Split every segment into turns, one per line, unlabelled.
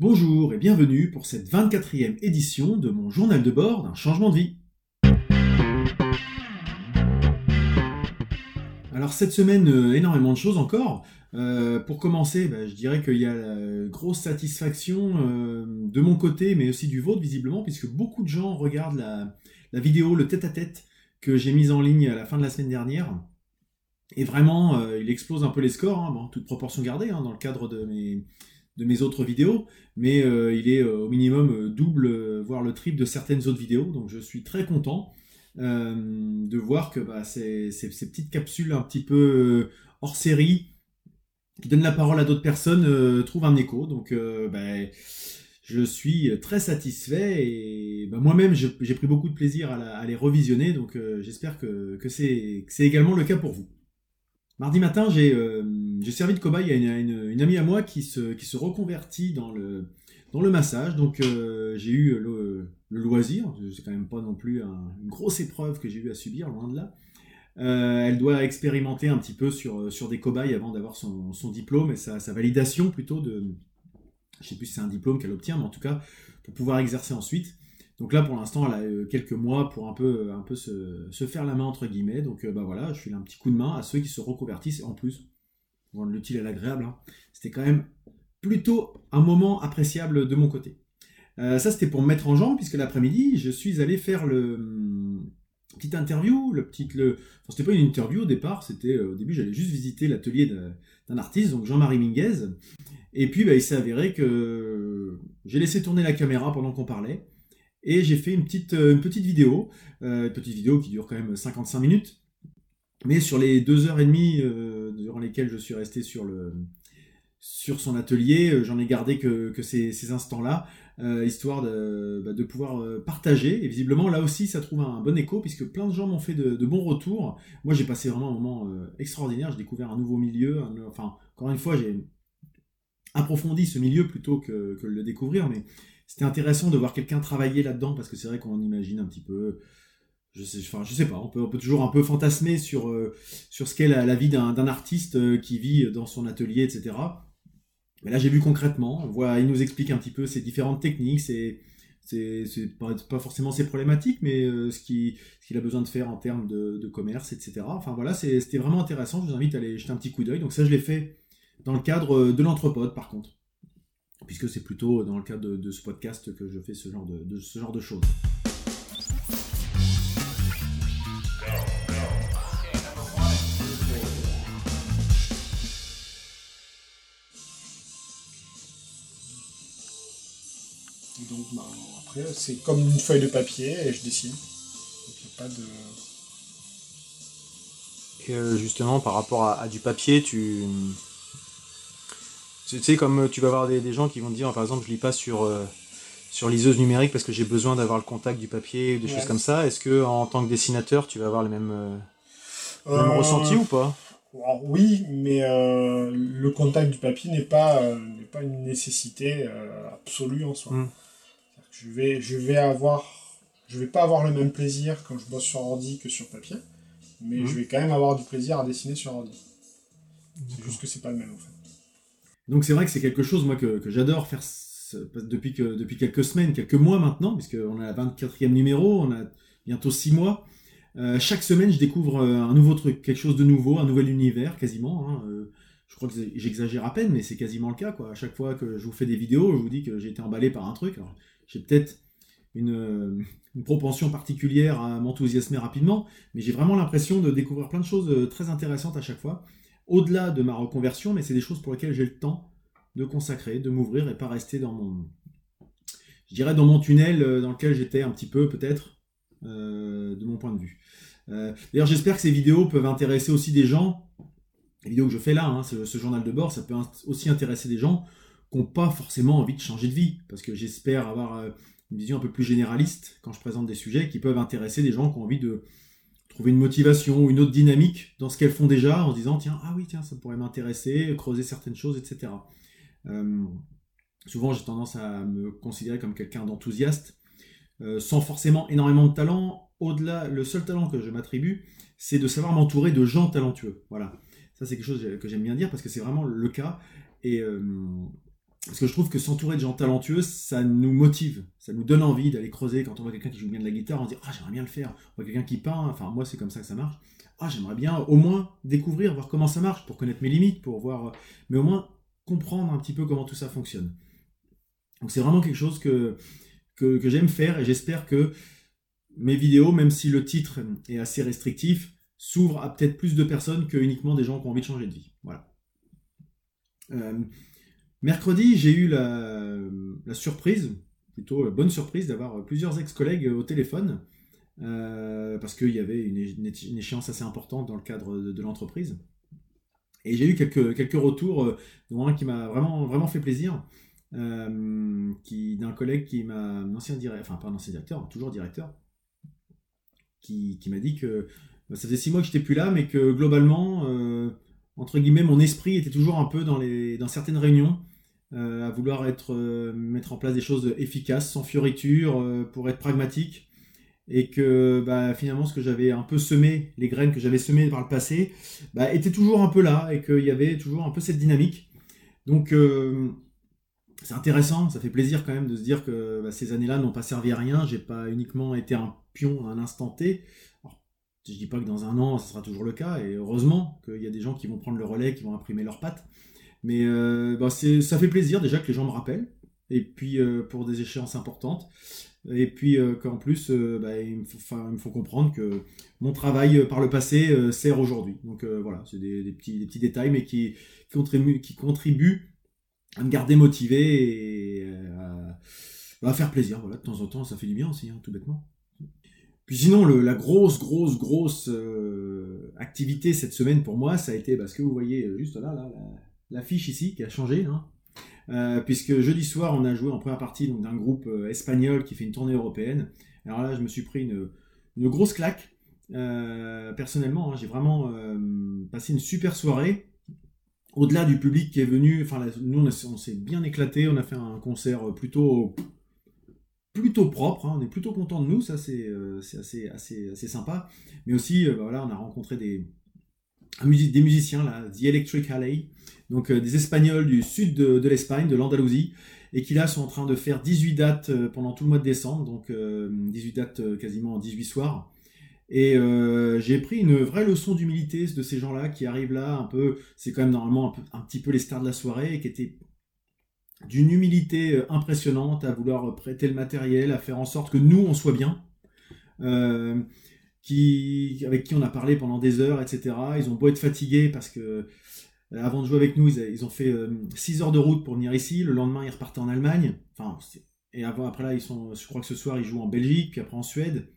Bonjour et bienvenue pour cette 24e édition de mon journal de bord d'un changement de vie. Alors cette semaine, euh, énormément de choses encore. Euh, pour commencer, bah, je dirais qu'il y a la grosse satisfaction euh, de mon côté, mais aussi du vôtre visiblement, puisque beaucoup de gens regardent la, vidéo, le tête-à-tête que j'ai mise en ligne à la fin de la semaine dernière. Et vraiment, il explose un peu les scores, hein, toute proportion gardée, hein, dans le cadre de mes, de mes autres vidéos, mais il est au minimum double, voire le triple de certaines autres vidéos, donc je suis très content. de voir que bah, ces, petites capsules un petit peu hors série qui donne la parole à d'autres personnes euh, trouve un écho. Donc, euh, ben, je suis très satisfait et ben, moi-même, j'ai pris beaucoup de plaisir à, les revisionner. Donc, euh, j'espère que c'est également le cas pour vous. Mardi matin, j'ai servi de cobaye à une, amie à moi qui se, qui reconvertit dans le, le massage. Donc, j'ai eu le, loisir, c'est quand même pas non plus une grosse épreuve que j'ai eu à subir, loin de là. Euh, elle doit expérimenter un petit peu sur, des cobayes avant d'avoir son, diplôme et sa, validation plutôt de. Je sais plus si c'est un diplôme qu'elle obtient, mais en tout cas pour pouvoir exercer ensuite. Donc là, pour l'instant, elle a euh, quelques mois pour un peu, un peu se, faire la main entre guillemets. Donc euh, bah voilà, je file un petit coup de main à ceux qui se reconvertissent. En plus, rendre l'utile et l'agréable, hein. c'était quand même plutôt un moment appréciable de mon côté. ça, c'était pour me mettre en jambe, puisque l'après-midi, je suis allé faire le, petite interview, le petit, le, c'était pas une interview au départ, c'était euh, au début j'allais juste visiter l'atelier d'un artiste, donc Jean-Marie Minguez, et puis bah, il s'est avéré que j'ai laissé tourner la caméra pendant qu'on parlait, et j'ai fait une petite, euh, une petite vidéo, euh, une petite vidéo qui dure quand même 55 minutes, mais sur les deux heures et demie durant lesquelles je suis resté sur le sur son atelier, j'en ai gardé que, que ces, instants-là. Euh, histoire de, bah, de pouvoir euh, partager. Et visiblement, là aussi, ça trouve un bon écho, puisque plein de gens m'ont fait de, bons retours. Moi, j'ai passé vraiment un moment euh, extraordinaire. J'ai découvert un nouveau milieu. enfin, encore une fois, j'ai approfondi ce milieu plutôt que, que le découvrir, mais c'était intéressant de voir quelqu'un travailler là-dedans, parce que c'est vrai qu'on imagine un petit peu je sais, enfin, je sais pas, on peut, toujours un peu fantasmer sur, sur ce qu'est la, vie d'un artiste qui vit dans son atelier, etc. Mais là, j'ai vu concrètement, on voit, il nous explique un petit peu ces différentes techniques, c'est c'est pas, forcément ses problématiques, mais euh, ce qu'il a besoin de faire en termes de, commerce, etc. Enfin voilà, c'était vraiment intéressant. Je vous invite à aller jeter un petit coup d'œil. Donc ça, je l'ai fait dans le cadre de l'entrepode, par contre, puisque c'est plutôt dans le cadre de, ce podcast que je fais ce genre de, ce genre de choses.
Donc bah, après, c'est comme une feuille de papier et je dessine. Donc il n'y a pas de.
Et euh, justement, par rapport à, du papier, tu. Tu sais, comme tu vas avoir des, gens qui vont te dire, par exemple, je lis pas sur, euh, sur liseuse numérique parce que j'ai besoin d'avoir le contact du papier, ou des choses comme ça. Est-ce que en tant que dessinateur, tu vas avoir le même, euh, même ressenti ou pas?
oui, mais le contact du papier n'est pas, pas une nécessité absolue en soi. Hmm je vais, je vais avoir, je vais pas avoir le même plaisir quand je bosse sur ordi que sur papier, mais mhm. je vais quand même avoir du plaisir à dessiner sur ordi. C'est juste que c'est pas le même en fait.
Donc c'est vrai que c'est quelque chose moi que, j'adore faire depuis, que, depuis quelques semaines, quelques mois maintenant, puisqu'on a la 24e numéro, on a bientôt 6 mois. Euh, chaque semaine, je découvre euh, un nouveau truc, quelque chose de nouveau, un nouvel univers quasiment. Hein, euh, je crois que j'exagère à peine, mais c'est quasiment le cas. Quoi. À chaque fois que je vous fais des vidéos, je vous dis que j'ai été emballé par un truc. J'ai peut-être une, propension particulière à m'enthousiasmer rapidement, mais j'ai vraiment l'impression de découvrir plein de choses très intéressantes à chaque fois, au-delà de ma reconversion, mais c'est des choses pour lesquelles j'ai le temps de consacrer, de m'ouvrir et pas rester dans mon, je dirais dans mon tunnel euh, dans lequel j'étais un petit peu peut-être euh, de mon point de vue. D'ailleurs, j'espère que ces vidéos peuvent intéresser aussi des gens. Les vidéos que je fais là, hein, ce, journal de bord, ça peut aussi intéresser des gens n'ont pas forcément envie de changer de vie, parce que j'espère avoir euh, une vision un peu plus généraliste quand je présente des sujets qui peuvent intéresser des gens qui ont envie de trouver une motivation ou une autre dynamique dans ce qu'elles font déjà en se disant tiens, ah oui, tiens, ça pourrait m'intéresser, creuser certaines choses, etc. Euh, souvent, j'ai tendance à me considérer comme quelqu'un d'enthousiaste, euh, sans forcément énormément de talent. Au-delà, le seul talent que je m'attribue, c'est de savoir m'entourer de gens talentueux. Voilà. Ça, c'est quelque chose que j'aime bien dire parce que c'est vraiment le cas. Et parce que je trouve que s'entourer de gens talentueux, ça nous motive, ça nous donne envie d'aller creuser. Quand on voit quelqu'un qui joue bien de la guitare, on se dit ah j'aimerais bien le faire. On voit quelqu'un qui peint, enfin moi c'est comme ça que ça marche. Ah j'aimerais bien au moins découvrir, voir comment ça marche, pour connaître mes limites, pour voir, mais au moins comprendre un petit peu comment tout ça fonctionne. Donc c'est vraiment quelque chose que, que, j'aime faire et j'espère que mes vidéos, même si le titre est assez restrictif, s'ouvrent à peut-être plus de personnes que uniquement des gens qui ont envie de changer de vie. Voilà. Euh, mercredi, j'ai eu la, surprise, plutôt la bonne surprise, d'avoir plusieurs ex-collègues au téléphone, euh, parce qu'il y avait une, échéance assez importante dans le cadre de, l'entreprise. Et j'ai eu quelques, retours, euh, dont un qui m'a vraiment, fait plaisir. Euh, d'un collègue qui m'a, un ancien directeur, enfin pas un ancien directeur, toujours directeur, qui, m'a dit que bah, ça faisait six mois que j'étais plus là, mais que globalement, euh, entre guillemets, mon esprit était toujours un peu dans, certaines réunions, euh, à vouloir être, mettre en place des choses efficaces, sans fioriture, pour être pragmatique, et que bah, finalement ce que j'avais un peu semé, les graines que j'avais semées par le passé, bah, étaient toujours un peu là, et qu'il y avait toujours un peu cette dynamique. Donc c'est intéressant, ça fait plaisir quand même de se dire que bah, ces années-là n'ont pas servi à rien. J'ai pas uniquement été un pion à un instant T. Alors, je dis pas que dans un an, ce sera toujours le cas, et heureusement qu'il y a des gens qui vont prendre le relais, qui vont imprimer leurs pattes. Mais euh, bah, ça fait plaisir déjà que les gens me rappellent, et puis euh, pour des échéances importantes. Et puis euh, qu'en plus, bah, il, me faut, comprendre que mon travail par le passé sert aujourd'hui. Donc voilà, c'est des, petits, détails, mais qui, contribuent, à me garder motivé et euh, à, faire plaisir. Voilà, de temps en temps, ça fait du bien aussi, hein, tout bêtement. Puis sinon, la grosse, grosse, grosse activité cette semaine pour moi, ça a été parce que vous voyez juste là, là, l'affiche ici qui a changé. Hein, puisque jeudi soir, on a joué en première partie d'un groupe espagnol qui fait une tournée européenne. Alors là, je me suis pris une, grosse claque. personnellement, hein, j'ai vraiment passé une super soirée au-delà du public qui est venu, enfin, nous, on, s'est bien éclaté, on a fait un concert plutôt, propre, hein. on est plutôt content de nous, ça c'est euh, assez, sympa. Mais aussi, euh, bah, voilà, on a rencontré des, des musiciens, là, The Electric Alley, donc euh, des Espagnols du sud de, l'Espagne, de l'Andalousie, et qui là sont en train de faire 18 dates pendant tout le mois de décembre, donc 18 dates quasiment en 18 soirs. Et euh, j'ai pris une vraie leçon d'humilité de ces gens-là qui arrivent là un peu, c'est quand même normalement un, petit peu les stars de la soirée, et qui étaient d'une humilité euh, impressionnante à vouloir prêter le matériel, à faire en sorte que nous on soit bien. Euh, qui, avec qui on a parlé pendant des heures, etc. Ils ont beau être fatigués parce que avant de jouer avec nous, ils, ont fait 6 heures de route pour venir ici. Le lendemain, ils repartaient en Allemagne. Enfin, et avant, après là, ils sont, je crois que ce soir, ils jouent en Belgique, puis après en Suède.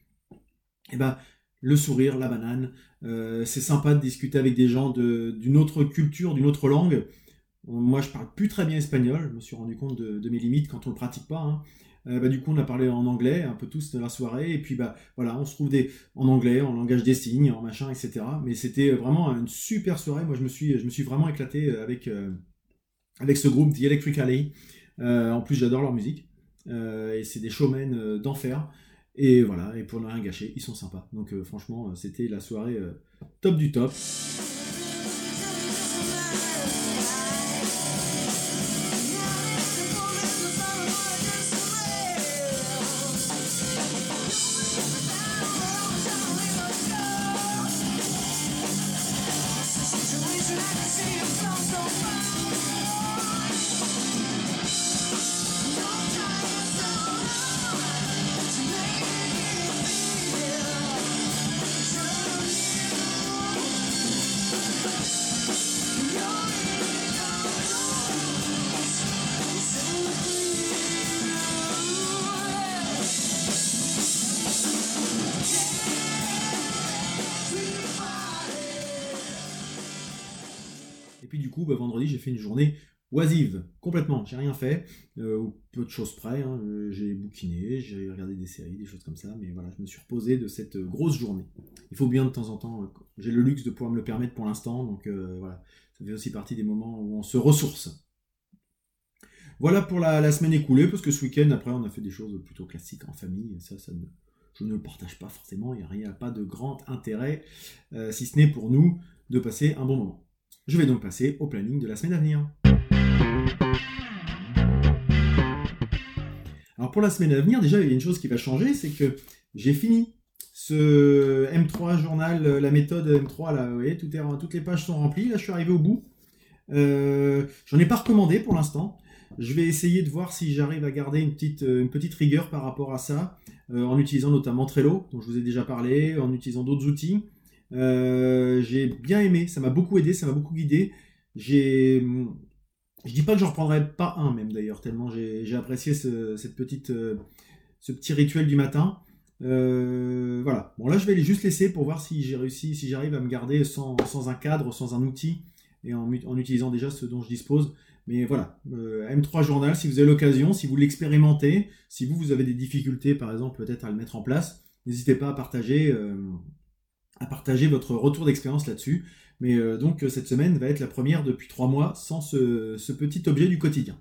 Et ben, le sourire, la banane. Euh, c'est sympa de discuter avec des gens d'une autre culture, d'une autre langue. Moi, je parle plus très bien espagnol. Je me suis rendu compte de, mes limites quand on le pratique pas. Hein. Euh, bah, du coup, on a parlé en anglais un peu tous de la soirée. Et puis, bah, voilà, on se trouve des, en anglais, en langage des signes, en machin, etc. Mais c'était vraiment une super soirée. Moi, je me suis, vraiment éclaté avec, euh, avec ce groupe, The Electric Alley. en plus, j'adore leur musique. et c'est des showmen d'enfer. Et voilà, et pour ne rien gâcher, ils sont sympas. Donc euh, franchement, euh, c'était la soirée euh, top du top. J'ai fait une journée oisive, complètement. J'ai rien fait, euh, peu de choses près. Hein. Euh, j'ai bouquiné, j'ai regardé des séries, des choses comme ça, mais voilà, je me suis reposé de cette grosse journée. Il faut bien de temps en temps, euh, j'ai le luxe de pouvoir me le permettre pour l'instant, donc voilà, ça fait aussi partie des moments où on se ressource. Voilà pour la, semaine écoulée, parce que ce week-end, après, on a fait des choses plutôt classiques en famille, ça, ça je ne le partage pas forcément, il n'y a, pas de grand intérêt, si ce n'est pour nous de passer un bon moment. Je vais donc passer au planning de la semaine à venir. pour la semaine à venir, déjà, il y a une chose qui va changer, c'est que j'ai fini ce M3 journal, la méthode M3, là, vous toutes les pages sont remplies, là je suis arrivé au bout. J'en ai pas recommandé pour l'instant. Je vais essayer de voir si j'arrive à garder une petite, une petite rigueur par rapport à ça, en utilisant notamment Trello, dont je vous ai déjà parlé, en utilisant d'autres outils. J'ai bien aimé, ça m'a beaucoup aidé, ça m'a beaucoup guidé. J'ai je dis pas que j'en reprendrai pas un même d'ailleurs, tellement j'ai apprécié ce, cette petite, euh, ce petit rituel du matin. Euh, voilà. Bon là je vais juste laisser pour voir si j'ai réussi, si j'arrive à me garder sans, un cadre, sans un outil et en, utilisant déjà ce dont je dispose. Mais voilà, euh, M3 Journal, si vous avez l'occasion, si vous l'expérimentez, si vous, vous avez des difficultés par exemple peut-être à le mettre en place, n'hésitez pas à partager, à partager votre retour d'expérience là-dessus. Mais euh, donc euh, cette semaine va être la première depuis trois mois sans ce, petit objet du quotidien.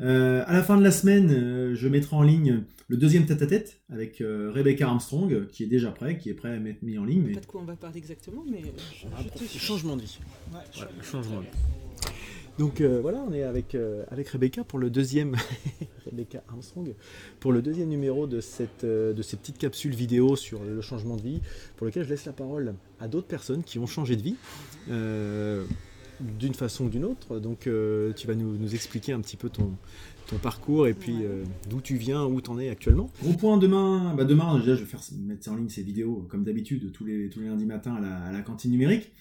Euh, à la fin de la semaine, je mettrai en ligne le deuxième tête-à-tête avec Rebecca Armstrong, qui est déjà prêt, qui est prêt à être mis en ligne.
Mais... Pas de quoi on va parler exactement, mais
changement de vie. changement de vie. Donc euh, voilà, on est avec, euh, avec Rebecca pour le deuxième Rebecca Armstrong pour le deuxième numéro de cette euh, de ces petites capsules vidéo sur le changement de vie, pour lequel je laisse la parole à d'autres personnes qui ont changé de vie. d'une façon ou d'une autre. Donc tu vas nous, expliquer un petit peu ton, ton parcours et puis d'où tu viens, où tu en es actuellement. Gros point demain, bah demain déjà je vais faire mettre en ligne ces vidéos comme d'habitude tous les, tous les lundis matins à la cantine numérique.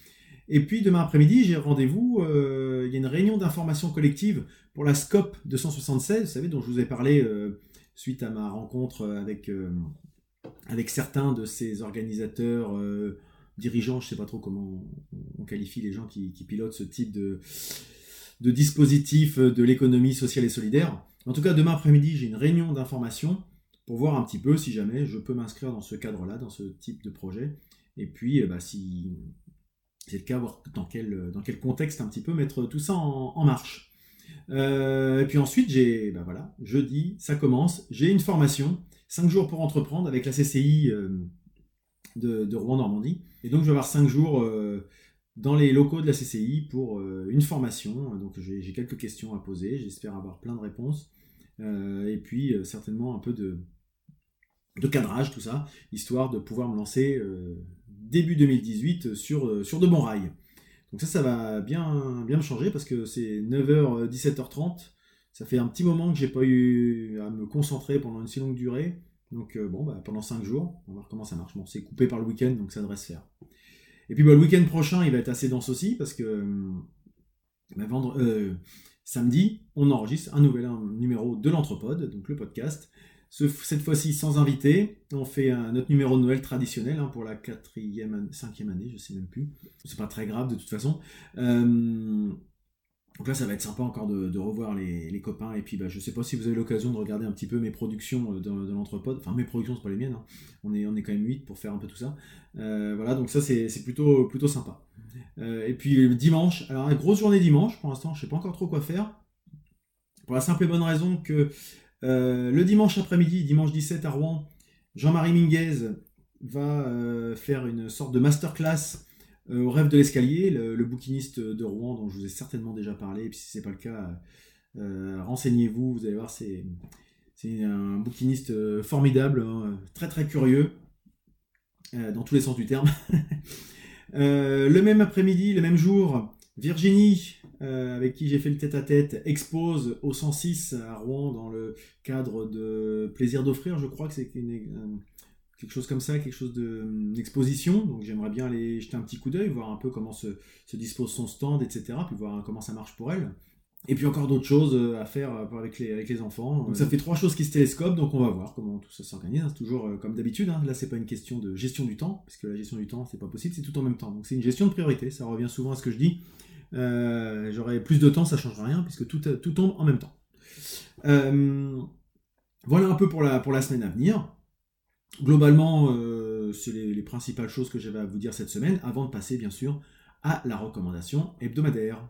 Et puis demain après-midi, j'ai rendez-vous, euh, il y a une réunion d'information collective pour la SCOP 276, vous savez, dont je vous ai parlé euh, suite à ma rencontre avec, euh, avec certains de ces organisateurs, dirigeants, je ne sais pas trop comment on qualifie les gens qui, pilotent ce type de, dispositif de l'économie sociale et solidaire. En tout cas, demain après-midi, j'ai une réunion d'information pour voir un petit peu si jamais je peux m'inscrire dans ce cadre-là, dans ce type de projet. Et puis, bah, si c'est le cas, voir dans quel, dans quel contexte un petit peu mettre tout ça en, marche. Euh, et puis ensuite, j'ai, ben voilà, jeudi, ça commence, j'ai une formation, 5 jours pour entreprendre avec la CCI euh, de, Rouen-Normandie. Et donc, je vais avoir 5 jours euh, dans les locaux de la CCI pour une formation. Donc, j'ai quelques questions à poser, j'espère avoir plein de réponses. et puis, certainement un peu de, de cadrage, tout ça, histoire de pouvoir me lancer début 2018 sur, euh, sur de bons rails. Donc ça, ça va bien, bien me changer parce que c'est 9h, 17h30. Ça fait un petit moment que j'ai pas eu à me concentrer pendant une si longue durée. Donc euh, bon, bah, pendant 5 jours, on va voir comment ça marche. C'est coupé par le week-end, donc ça devrait se faire. Et puis bah, le week-end prochain, il va être assez dense aussi parce que bah, euh, samedi, on enregistre un nouvel numéro de l'Anthropode, donc le podcast cette fois-ci sans invité. On fait un autre numéro de Noël traditionnel hein, pour la quatrième, cinquième année, je sais même plus. C'est pas très grave de toute façon. Euh, donc là, ça va être sympa encore de, revoir les, copains. Et puis, bah, je sais pas si vous avez l'occasion de regarder un petit peu mes productions euh, de, l'entrepôt. Enfin, mes productions, c'est pas les miennes. Hein. On, est, on est quand même 8 pour faire un peu tout ça. Euh, voilà, donc ça, c'est plutôt, plutôt sympa. et puis, dimanche, alors, une grosse journée dimanche. Pour l'instant, je sais pas encore trop quoi faire. Pour la simple et bonne raison que euh, le dimanche après-midi, dimanche 17 à Rouen, Jean-Marie Minguez va euh, faire une sorte de masterclass euh, au rêve de l'escalier, le, bouquiniste de Rouen dont je vous ai certainement déjà parlé. Et puis si ce n'est pas le cas, renseignez-vous, vous allez voir, c'est, un bouquiniste formidable, hein, très très curieux, dans tous les sens du terme. le même après-midi, le même jour, Virginie euh, avec qui j'ai fait le tête-à-tête, expose au 106 à Rouen dans le cadre de Plaisir d'offrir, je crois que c'est quelque chose comme ça, quelque chose d'exposition. Donc j'aimerais bien aller jeter un petit coup d'œil, voir un peu comment se, dispose son stand, etc. Puis voir comment ça marche pour elle. Et puis encore d'autres choses euh, à faire euh, avec les, avec les enfants. Donc ça fait trois choses qui se télescopent, donc on va voir comment tout ça s'organise. C'est toujours comme d'habitude. Hein. Là, c'est pas une question de gestion du temps, puisque la gestion du temps, c'est pas possible, c'est tout en même temps. Donc c'est une gestion de priorité. Ça revient souvent à ce que je dis. Euh, j'aurai plus de temps, ça ne changera rien, puisque tout, tout tombe en même temps. Euh, voilà un peu pour la, pour la semaine à venir. Globalement, euh, c'est les, principales choses que j'avais à vous dire cette semaine, avant de passer bien sûr à la recommandation hebdomadaire.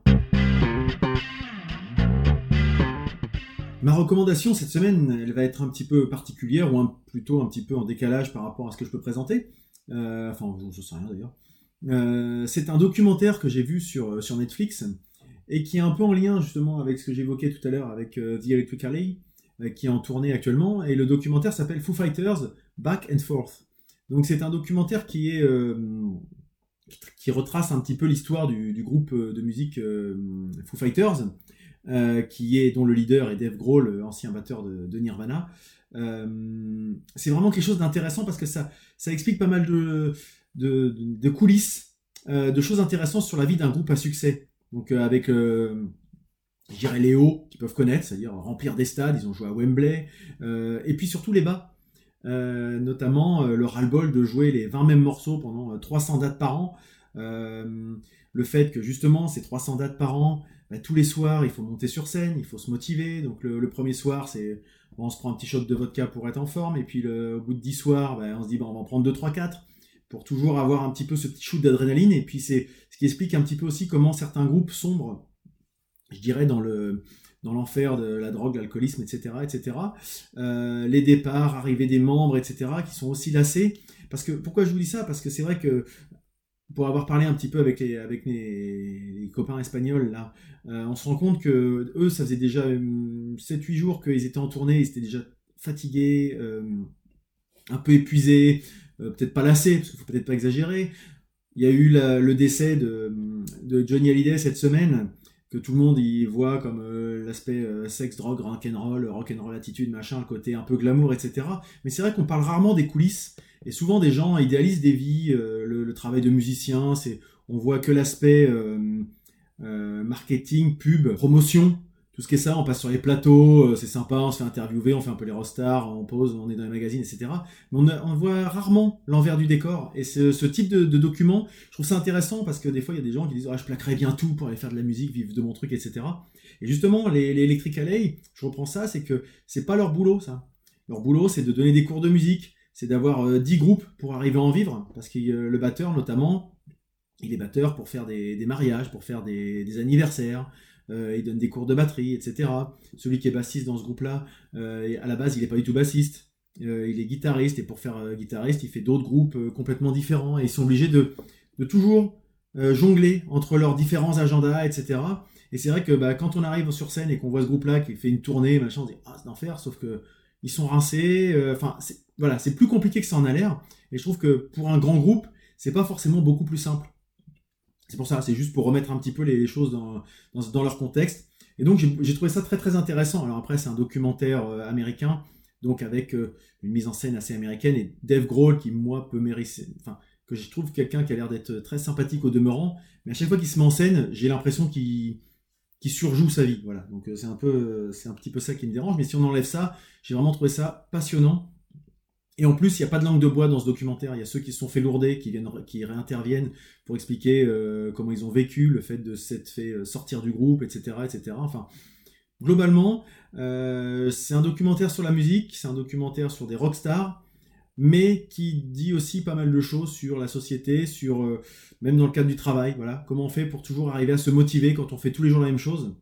Ma recommandation cette semaine, elle va être un petit peu particulière, ou plutôt un petit peu en décalage par rapport à ce que je peux présenter. enfin, je ne sais rien d'ailleurs. Euh, c'est un documentaire que j'ai vu sur, euh, sur Netflix et qui est un peu en lien justement avec ce que j'évoquais tout à l'heure avec euh, The Electric Alley. qui est en tournée actuellement, et le documentaire s'appelle Foo Fighters Back and Forth. Donc c'est un documentaire qui est qui retrace un petit peu l'histoire du, groupe de musique Foo Fighters, qui est dont le leader est Dave Grohl, ancien batteur de, Nirvana. c'est vraiment quelque chose d'intéressant parce que ça, ça explique pas mal de, coulisses euh, de choses intéressantes sur la vie d'un groupe à succès. Donc euh, avec, euh, je dirais, les hauts qu'ils peuvent connaître, c'est-à-dire remplir des stades, ils ont joué à Wembley, et puis surtout les bas. notamment le ras-le-bol de jouer les 20 mêmes morceaux pendant 300 dates par an. le fait que justement ces 300 dates par an, tous les soirs il faut monter sur scène, il faut se motiver. Donc le, premier soir c'est on se prend un petit shot de vodka pour être en forme, et puis le, au bout de 10 soirs bah, on se dit on va en prendre 2, 3, 4 pour toujours avoir un petit peu ce petit shoot d'adrénaline. Et puis c'est ce qui explique un petit peu aussi comment certains groupes sombrent, je dirais, dans le dans l'enfer de la drogue, l'alcoolisme, etc., etc. Euh, les départs, arrivée des membres, etc., qui sont aussi lassés. Parce que pourquoi je vous dis ça? Parce que c'est vrai que pour avoir parlé un petit peu avec les, copains espagnols, euh, on se rend compte que eux, ça faisait déjà 7-8 jours qu'ils étaient en tournée, ils étaient déjà fatigués, euh, un peu épuisés, euh, peut-être pas lassé, parce qu'il faut peut-être pas exagérer. Il y a eu le décès de, Johnny Hallyday cette semaine, que tout le monde y voit comme euh, l'aspect euh, sexe, drogue, rock'n'roll, rock'n'roll attitude, machin, le côté un peu glamour, etc. Mais c'est vrai qu'on parle rarement des coulisses, et souvent des gens idéalisent des vies, le, travail de musicien, c'est on voit que l'aspect marketing, pub, promotion, tout ce qui est ça, on passe sur les plateaux, euh, c'est sympa, on se fait interviewer, on fait un peu les rostars, on pose, on est dans les magazines, etc. Mais on, voit rarement l'envers du décor. Et ce, type de, de, document, je trouve ça intéressant parce que des fois, il y a des gens qui disent ah, je plaquerai bien tout pour aller faire de la musique, vivre de mon truc, etc. Et justement, les, les Electric Alley, je reprends ça, c'est que c'est pas leur boulot, ça. Leur boulot, c'est de donner des cours de musique, c'est d'avoir 10 euh, groupes pour arriver à en vivre, parce que euh, le batteur, notamment, il est batteur pour faire des, mariages, pour faire des, anniversaires, euh, il donne des cours de batterie, etc. Celui qui est bassiste dans ce groupe-là, à la base, il n'est pas du tout bassiste. Il est guitariste, et pour faire guitariste, il fait d'autres groupes complètement différents, et ils sont obligés de, toujours jongler entre leurs différents agendas, etc. Et c'est vrai que bah, quand on arrive sur scène et qu'on voit ce groupe-là qui fait une tournée, machin, on se dit ah c'est d'enfer, sauf que ils sont rincés. Enfin, voilà, c'est plus compliqué que ça en a l'air. Et je trouve que pour un grand groupe, c'est pas forcément beaucoup plus simple. C'est pour ça, c'est juste pour remettre un petit peu les, choses dans, dans, leur contexte. Et donc j'ai trouvé ça très très intéressant. Alors après c'est un documentaire euh, américain, donc avec euh, une mise en scène assez américaine et Dave Grohl qui moi peut mériter, enfin que je trouve quelqu'un qui a l'air d'être très sympathique au demeurant, mais à chaque fois qu'il se met en scène, j'ai l'impression qu'il surjoue sa vie. Voilà, donc euh, c'est un peu c'est un petit peu ça qui me dérange. Mais si on enlève ça, j'ai vraiment trouvé ça passionnant et en plus, il n'y a pas de langue de bois dans ce documentaire. Il y a ceux qui se sont fait lourder, qui, viennent, qui réinterviennent pour expliquer euh, comment ils ont vécu le fait de s'être fait euh, sortir du groupe, etc. etc. Enfin, globalement, euh, c'est un documentaire sur la musique, c'est un documentaire sur des rockstars, mais qui dit aussi pas mal de choses sur la société, sur même dans le cadre du travail. Voilà, comment on fait pour toujours arriver à se motiver quand on fait tous les jours la même chose.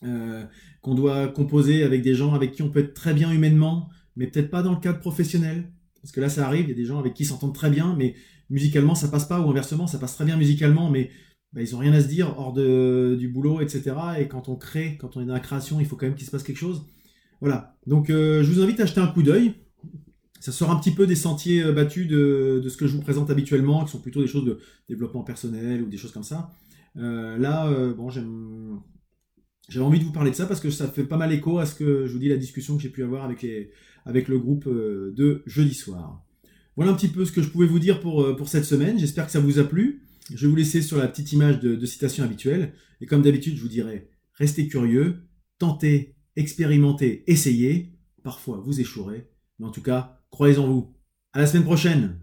qu'on doit composer avec des gens avec qui on peut être très bien humainement, mais peut-être pas dans le cadre professionnel. Parce que là, ça arrive, il y a des gens avec qui s'entendent très bien, mais musicalement, ça passe pas, ou inversement, ça passe très bien musicalement, mais bah, ils ont rien à se dire hors de, du boulot, etc. Et quand on crée, quand on est dans la création, il faut quand même qu'il se passe quelque chose. Voilà. Donc, euh, je vous invite à jeter un coup d'œil. Ça sort un petit peu des sentiers euh, battus de, ce que je vous présente habituellement, qui sont plutôt des choses de développement personnel ou des choses comme ça. Euh, là, bon, j'aime j'avais envie de vous parler de ça parce que ça fait pas mal écho à ce que je vous dis la discussion que j'ai pu avoir avec, les, avec le groupe euh, de jeudi soir. Voilà un petit peu ce que je pouvais vous dire pour, euh, pour cette semaine. J'espère que ça vous a plu. Je vais vous laisser sur la petite image de, de citation habituelle. Et comme d'habitude, je vous dirais, restez curieux, tentez, expérimentez, essayez. Parfois, vous échouerez. Mais en tout cas, croyez en vous. À la semaine prochaine